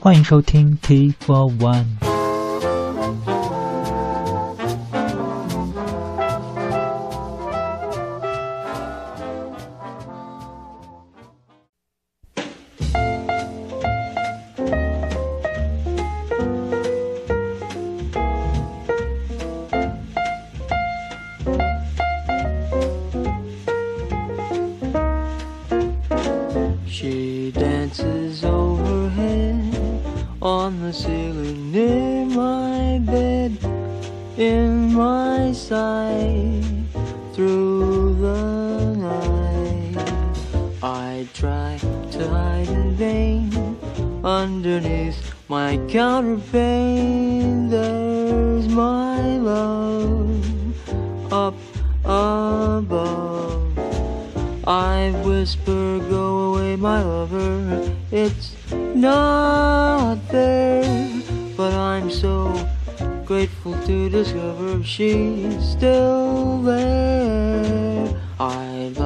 欢迎收听 T for One。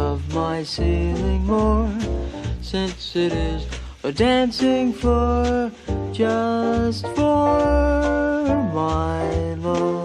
Love my ceiling more since it is a dancing floor just for my love.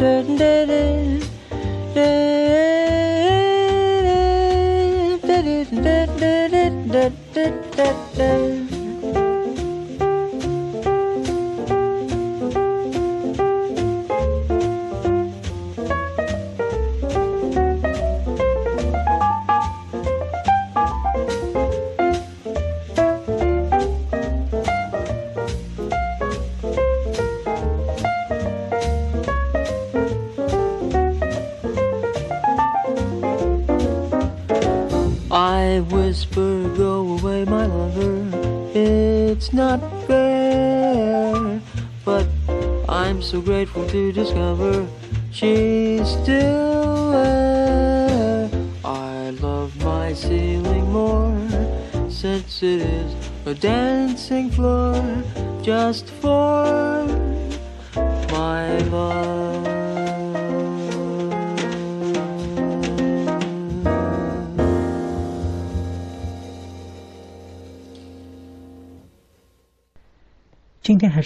Da, da, da, da, so grateful to discover she's still there. I love my ceiling more since it is a dancing floor just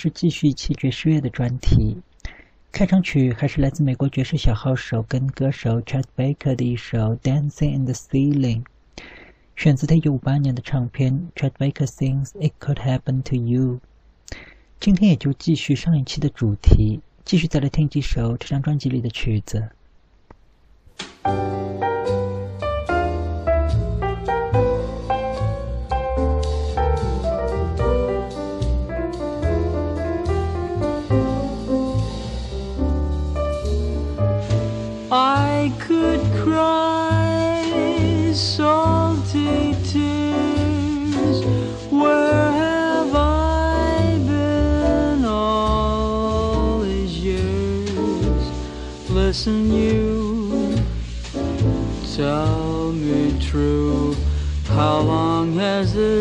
是继续一期爵士乐的专题，开场曲还是来自美国爵士小号手跟歌手 Chet Baker 的一首《Dancing in the Ceiling》，选自他1958年的唱片《Chet Baker Sings It Could Happen to You》。今天也就继续上一期的主题，继续再来听几首这张专辑里的曲子。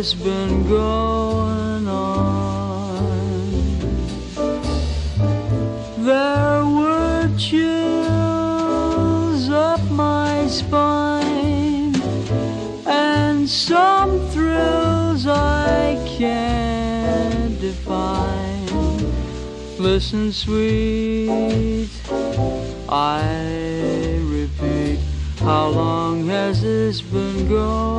This been going on. There were chills up my spine and some thrills I can't define. Listen sweet I repeat, how long has this been going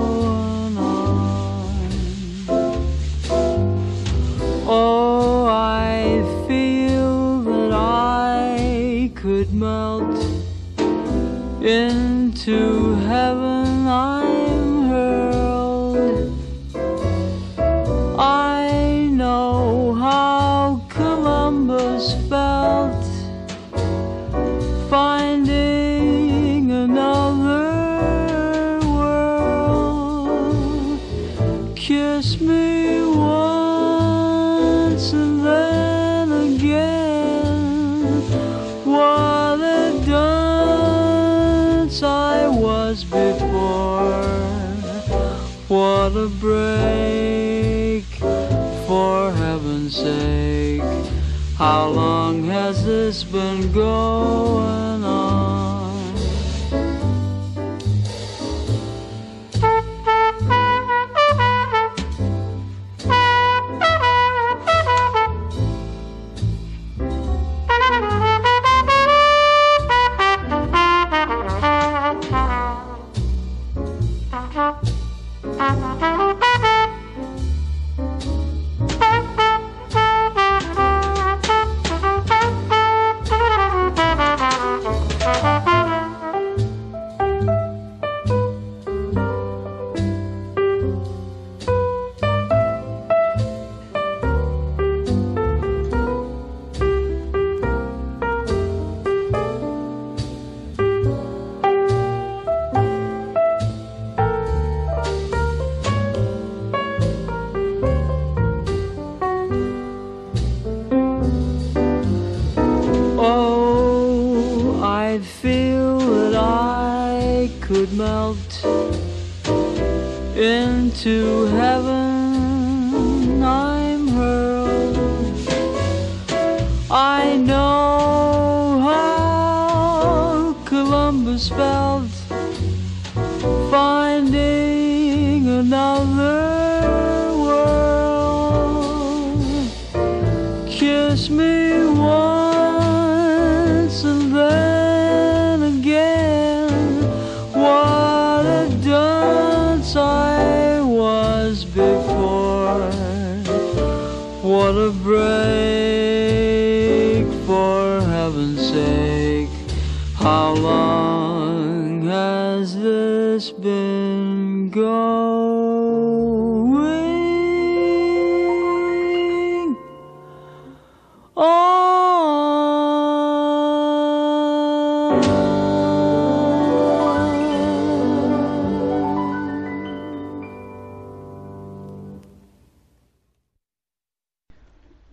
has this into heaven.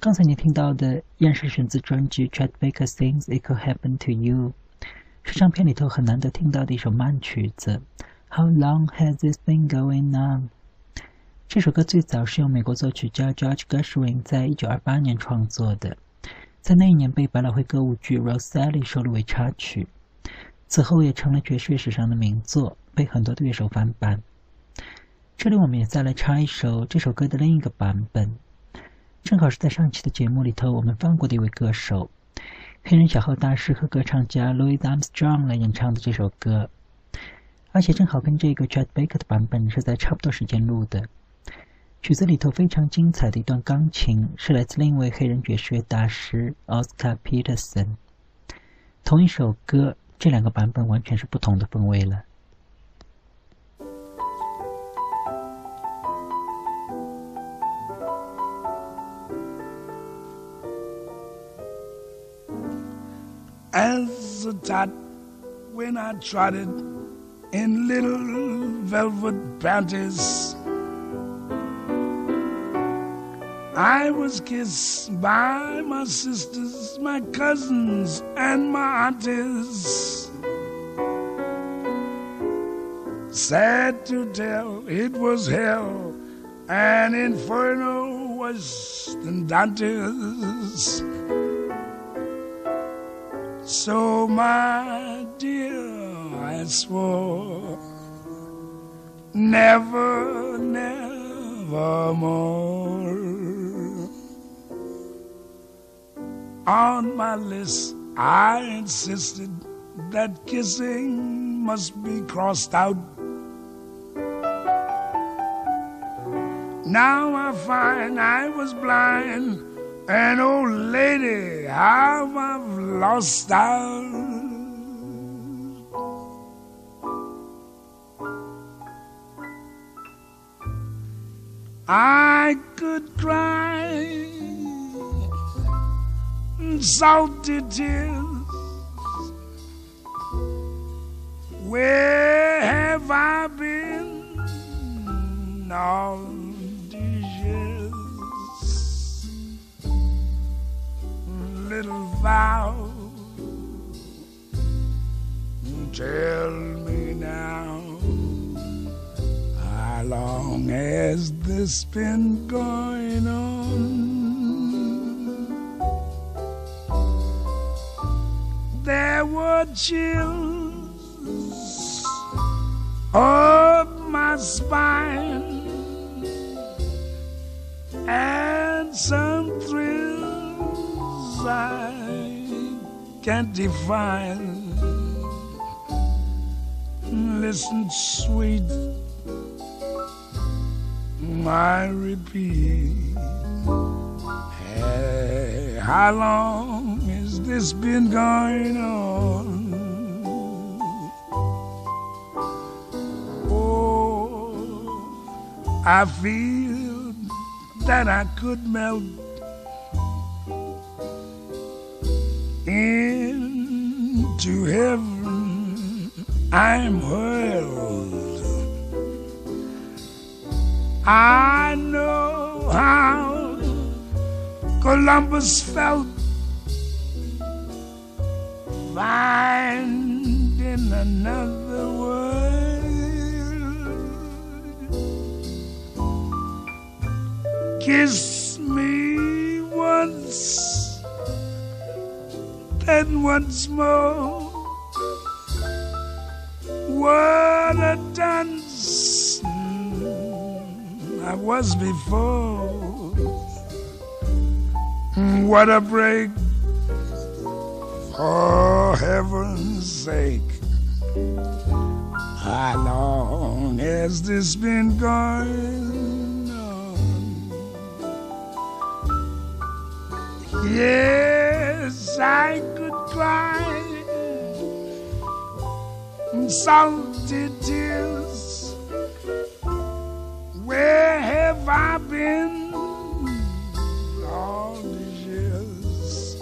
刚才你听到的依然是选自专辑《Chet Baker Sings It Could Happen to You》，是唱片里头很难得听到的一首慢曲子。How long has this been going on？这首歌最早是由美国作曲家 George Gershwin 在一九二八年创作的，在那一年被百老汇歌舞剧《Rosalie》收录为插曲，此后也成了爵士乐史上的名作，被很多的乐手翻版。这里我们也再来插一首这首歌的另一个版本。正好是在上期的节目里头，我们放过的一位歌手，黑人小号大师和歌唱家 Louis Armstrong 来演唱的这首歌，而且正好跟这个 Chet Baker 的版本是在差不多时间录的。曲子里头非常精彩的一段钢琴是来自另一位黑人爵士乐大师 Oscar Peterson。同一首歌，这两个版本完全是不同的风味了。A tot when I trotted in little velvet panties. I was kissed by my sisters, my cousins, and my aunties. Sad to tell, it was hell, and inferno worse than Dante's. So, my dear, I swore never, never more. On my list, I insisted that kissing must be crossed out. Now I find I was blind And oh, lady, how I've lost out. I could cry salty tears. Where have I been all Little vow, tell me now, how long has this been going on? There were chills up my spine and some thrills I can't define. Listen, sweet, I repeat. Hey, how long has this been going on? Oh, I feel that I could melt into heaven. I'm hurled. I know how Columbus felt finding another world. Kiss me once, then once more. What a dance I was before. What a break, for heaven's sake. How long has this been going on? Yes, I could cry salty tears. Where have I been all these years?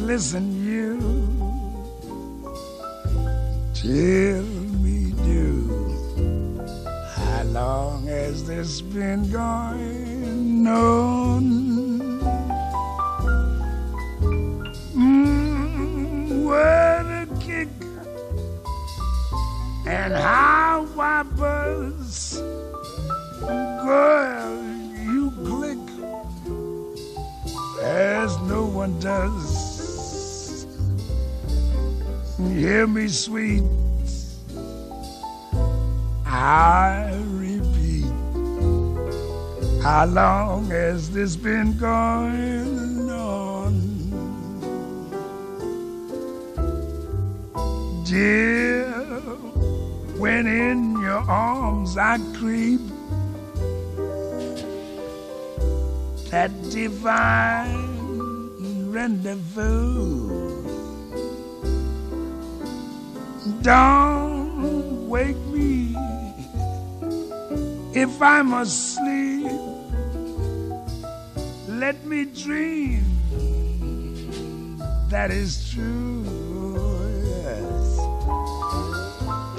Listen, you, tell me, do how long has this been going on? And how I buzz. Girl, you click as no one does. Hear me, sweet. I repeat, how long has this been going on? Dear, when in your arms I creep, that divine rendezvous. Don't wake me if I'm asleep. Let me dream that is true.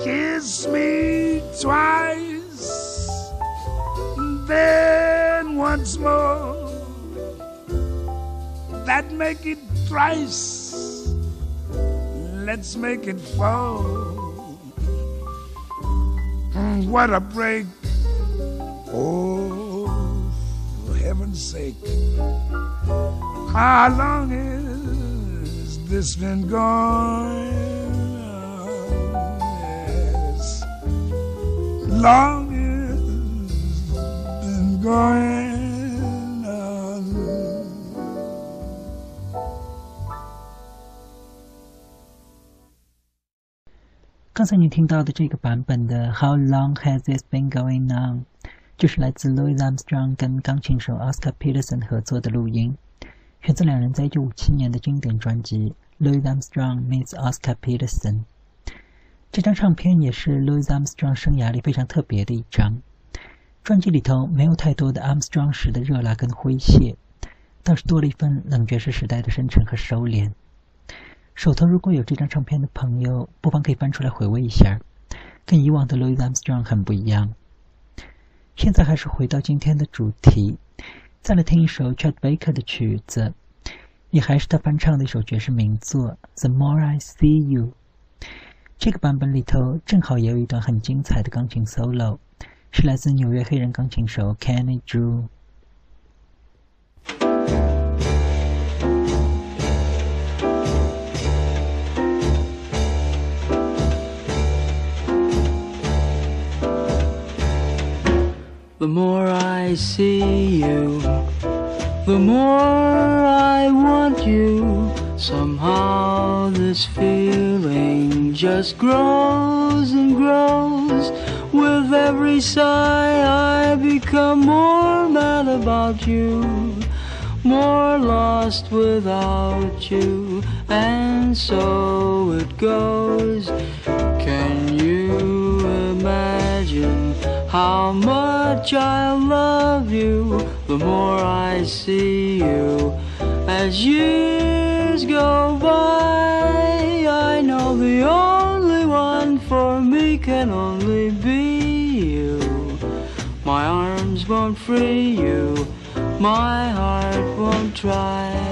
Kiss me twice, then once more. That make it thrice. Let's make it four. Mm, What a break. Oh, for heaven's sake. How long has this been going Long has been going on. 刚才你听到的这个版本的《How Long Has This Been Going On》，就是来自 Louis Armstrong 跟钢琴手 Oscar Peterson 合作的录音，选自两人在1957年的经典专辑《Louis Armstrong Meets Oscar Peterson》。这张唱片也是 Louis Armstrong 生涯里非常特别的一张。专辑里头没有太多的 Armstrong 时的热辣跟诙谐，倒是多了一份冷爵士时代的深沉和收敛。手头如果有这张唱片的朋友，不妨可以翻出来回味一下，跟以往的 Louis Armstrong 很不一样。现在还是回到今天的主题，再来听一首 Chet Baker 的曲子，也还是他翻唱的一首爵士名作《The More I See You》。这个版本里头正好也有一段很精彩的钢琴 solo。是来自纽约黑人钢琴手 Kenny Drew。The more I see you, the more I want you. Somehow this feeling just grows and grows. With every sigh, I become more mad about you, more lost without you, and so it goes. Can you imagine how much I love you the more I see you as years go by? Can only be you. my arms won't free you, my heart won't try.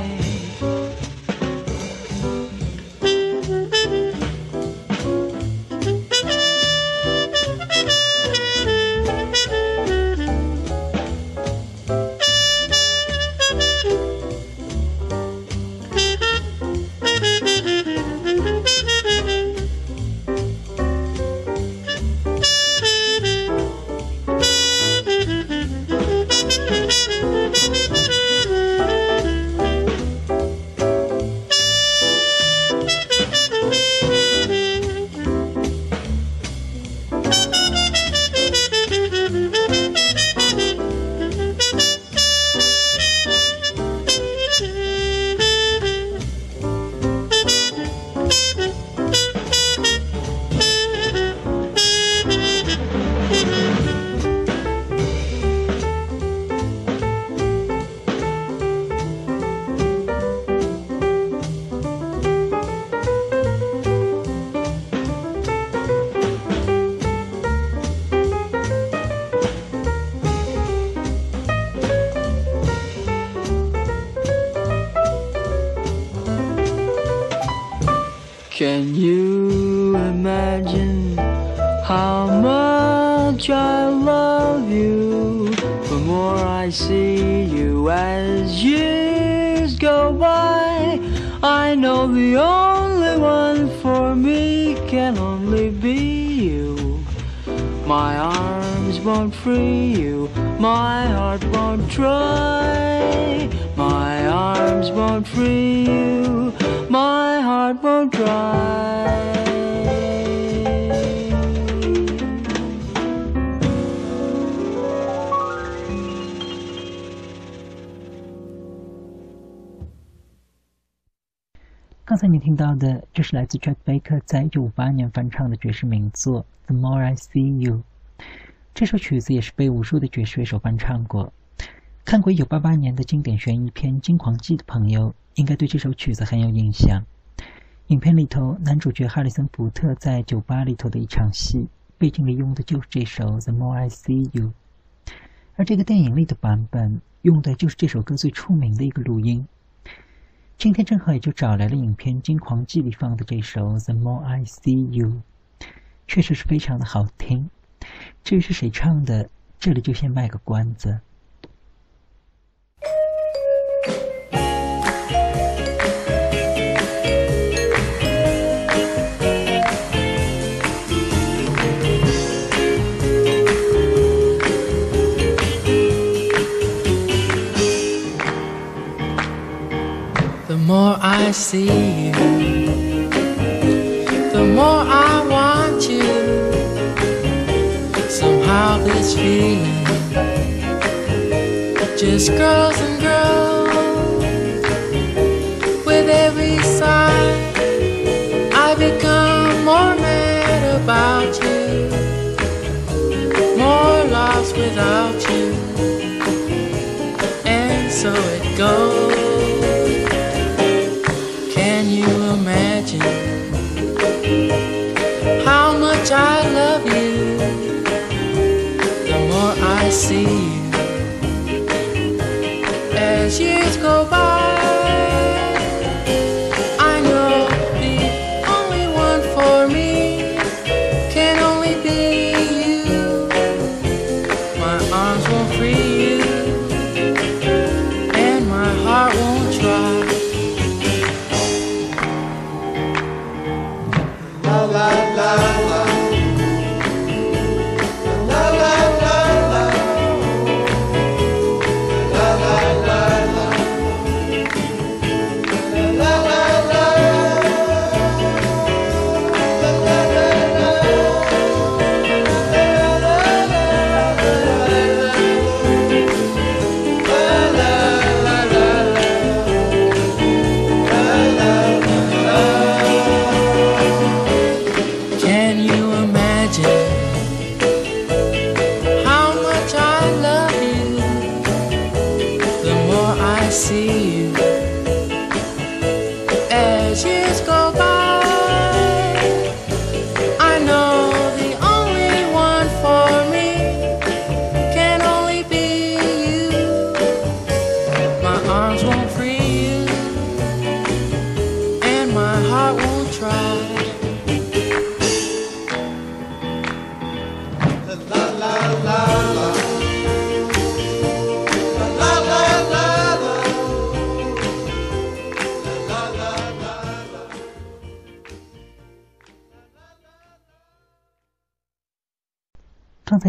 刚才你听到的，就是来自 Jack Baker 在1958年翻唱的爵士名作《The More I See You》。这首曲子也是被无数的爵士乐手翻唱过。看过1988年的经典悬疑片《惊狂记》的朋友，应该对这首曲子很有印象。影片里头，男主角哈里森·福特在酒吧里头的一场戏，背景里用的就是这首《The More I See You》，而这个电影里的版本用的就是这首歌最出名的一个录音。今天正好也就找来了影片《惊狂记》里放的这首《The More I See You》，确实是非常的好听。至于是谁唱的，这里就先卖个关子。More I see you, the more I want you. Somehow this feeling just grows and grows. With every sigh, I become more mad about you, more lost without you, and so it goes.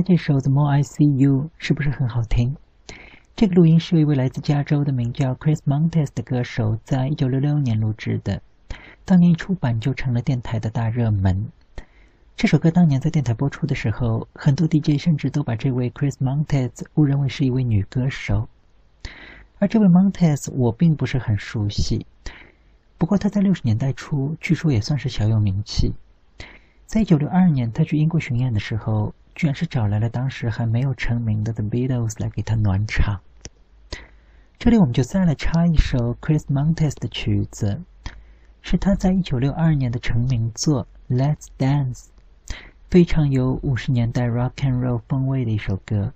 这首《The More I See You》是不是很好听？这个录音是一位来自加州的名叫 Chris Montes 的歌手在一九六六年录制的，当年一出版就成了电台的大热门。这首歌当年在电台播出的时候，很多 DJ 甚至都把这位 Chris Montes 误认为是一位女歌手。而这位 Montes 我并不是很熟悉，不过他在六十年代初据说也算是小有名气。在一九六二年，他去英国巡演的时候，居然是找来了当时还没有成名的 The Beatles 来给他暖场。这里我们就再来插一首 Chris Montes 的曲子，是他在一九六二年的成名作《Let's Dance》，非常有五十年代 Rock and Roll 风味的一首歌。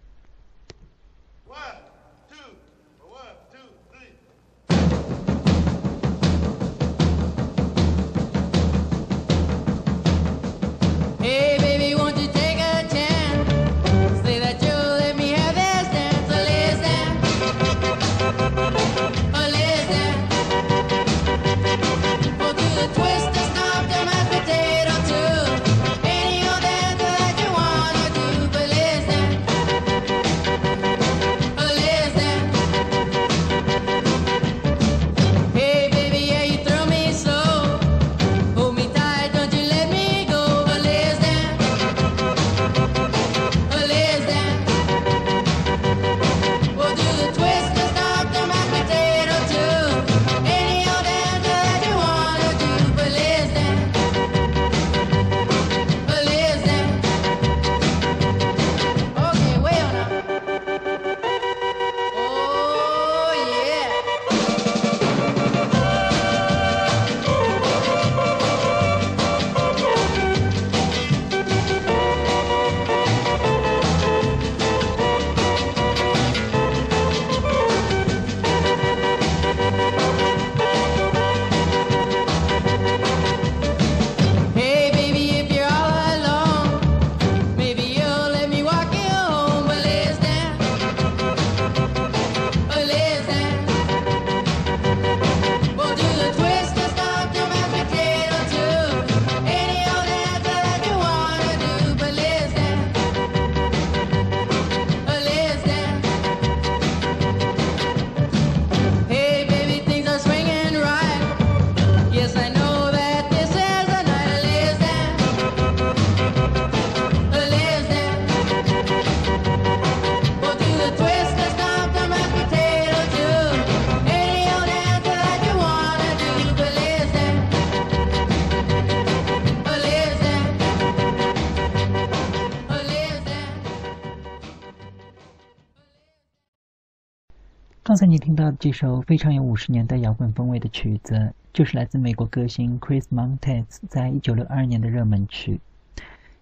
听到这首非常有五十年代摇滚风味的曲子，就是来自美国歌星 Chris Montez 在一九六二年的热门曲。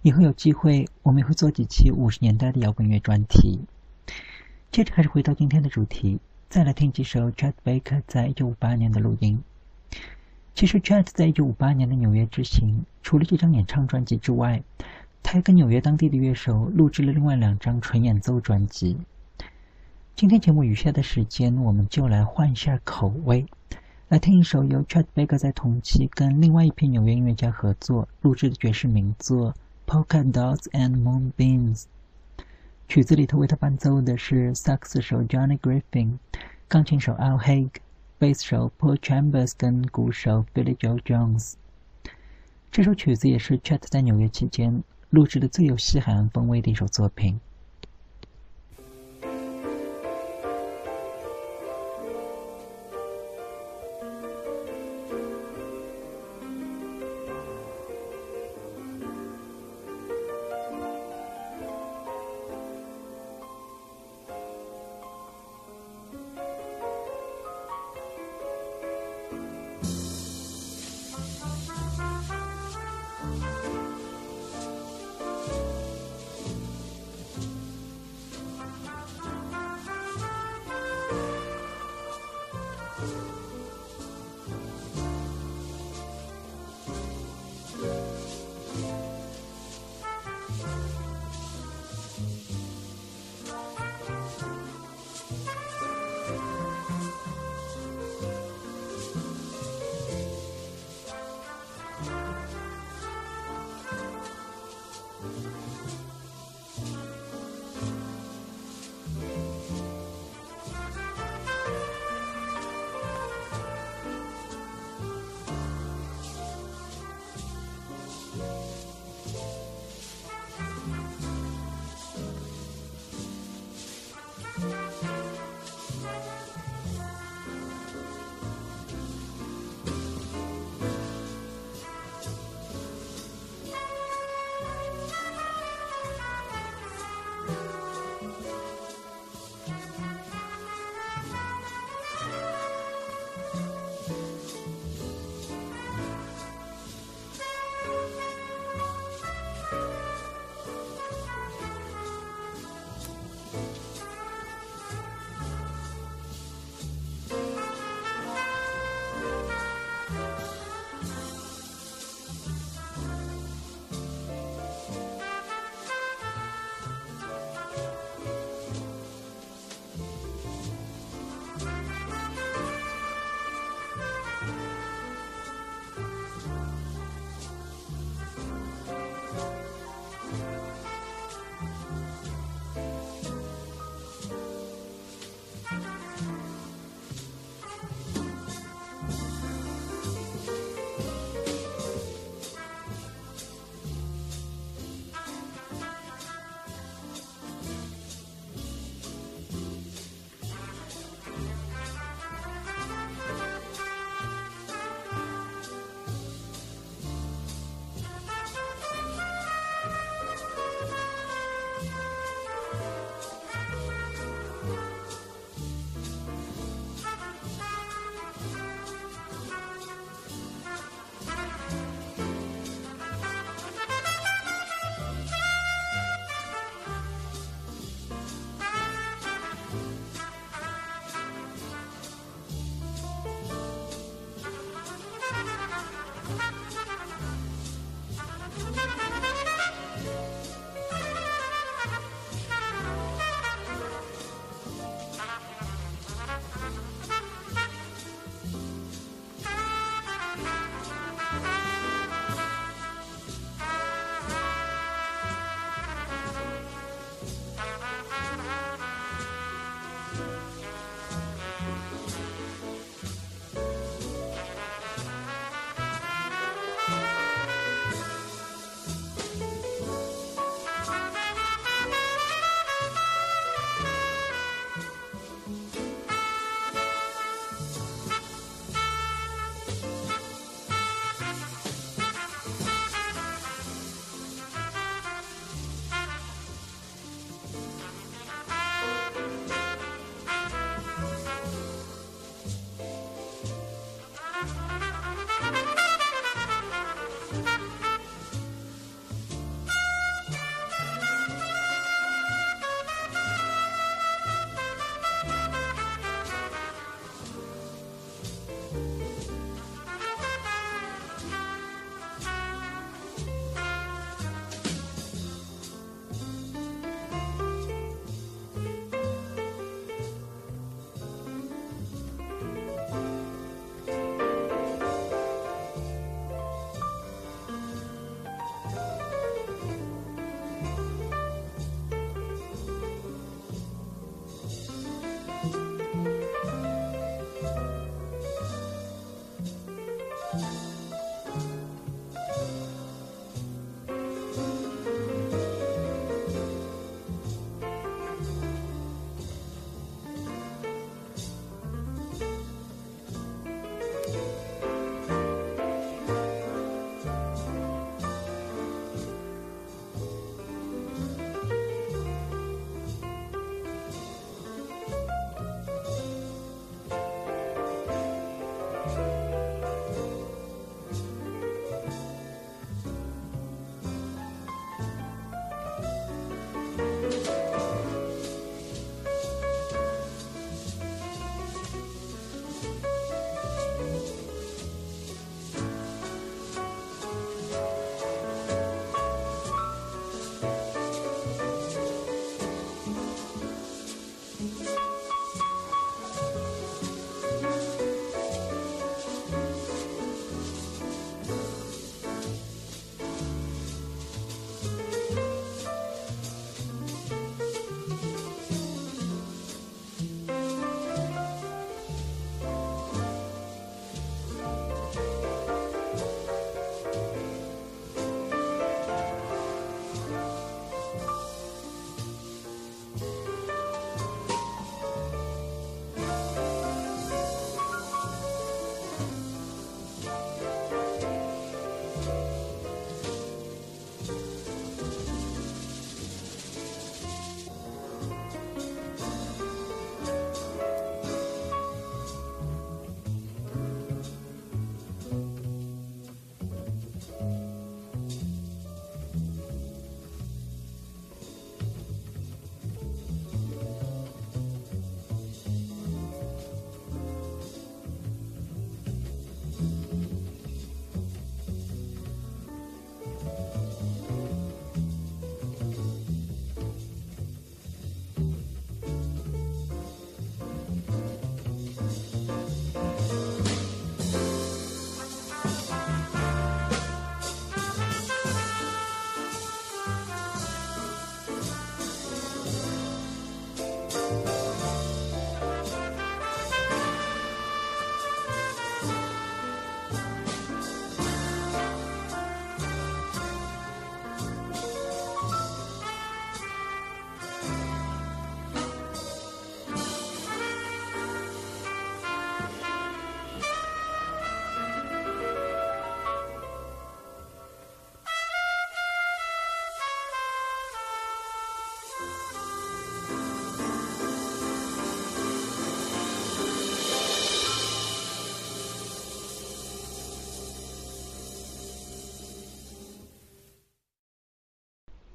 以后有机会，我们也会做几期五十年代的摇滚乐专题。接着还是回到今天的主题，再来听几首 Chet Baker 在一九五八年的录音。其实 Chet 在一九五八年的纽约之行，除了这张演唱专辑之外，他还跟纽约当地的乐手录制了另外两张纯演奏专辑。今天节目余下的时间，我们就来换一下口味，来听一首由 Chet Baker 在同期跟另外一批纽约音乐家合作录制的爵士名作《Polka Dots and Moonbeams》。曲子里头为他伴奏的是萨克斯手 Johnny Griffin、钢琴手 Al Haig、贝斯手 Paul Chambers 跟鼓手 Billy Joe Jones。这首曲子也是 Chet 在纽约期间录制的最有西海岸风味的一首作品。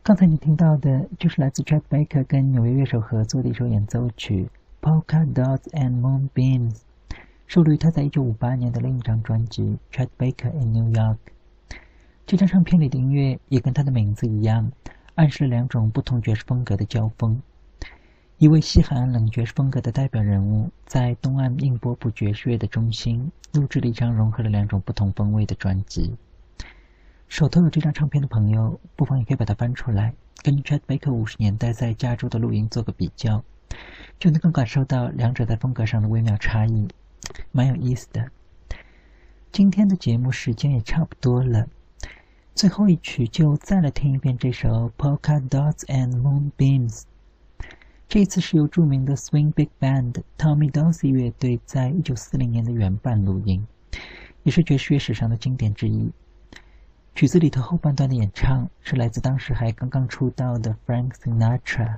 刚才你听到的就是来自 Chet Baker 跟纽约乐手合作的一首演奏曲《Polka Dots and Moonbeams》，收录于他在一九五八年的另一张专辑《Chet Baker in New York》。这张唱片里的音乐也跟他的名字一样，暗示了两种不同爵士风格的交锋。一位西海岸冷爵士风格的代表人物，在东岸硬波普爵士乐的中心，录制了一张融合了两种不同风味的专辑。手头有这张唱片的朋友，不妨也可以把它翻出来，跟 Chet Baker 五十年代在加州的录音做个比较，就能够感受到两者在风格上的微妙差异，蛮有意思的。今天的节目时间也差不多了，最后一曲就再来听一遍这首《Polka Dots and Moonbeams》。这一次是由著名的 Swing Big Band Tommy Dorsey 乐队在一九四零年的原版录音，也是爵士乐史上的经典之一。曲子里头后半段的演唱是来自当时还刚刚出道的 Frank Sinatra。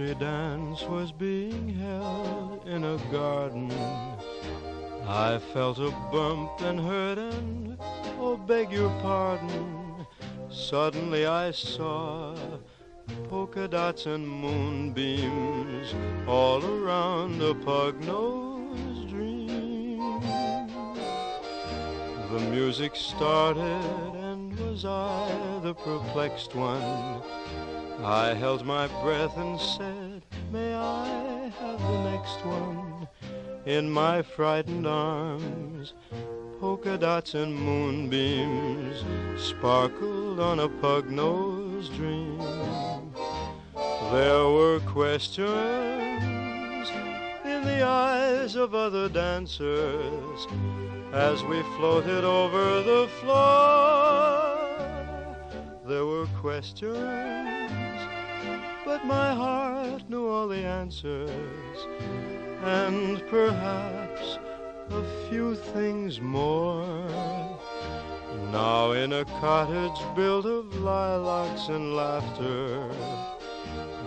Country dance was being held in a garden. I felt a bump and hurt and, oh, beg your pardon. Suddenly I saw polka dots and moonbeams all around a pug-nosed dream. The music started and was I the perplexed one? I held my breath and said, May I have the next one? In my frightened arms, polka dots and moonbeams sparkled on a pug-nosed dream. There were questions in the eyes of other dancers as we floated over the floor. There were questions but my heart knew all the answers, and perhaps a few things more. Now in a cottage built of lilacs and laughter,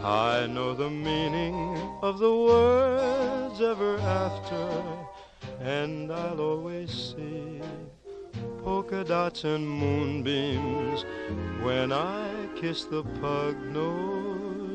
I know the meaning of the words ever after, and I'll always see polka dots and moonbeams when I kiss the pug nose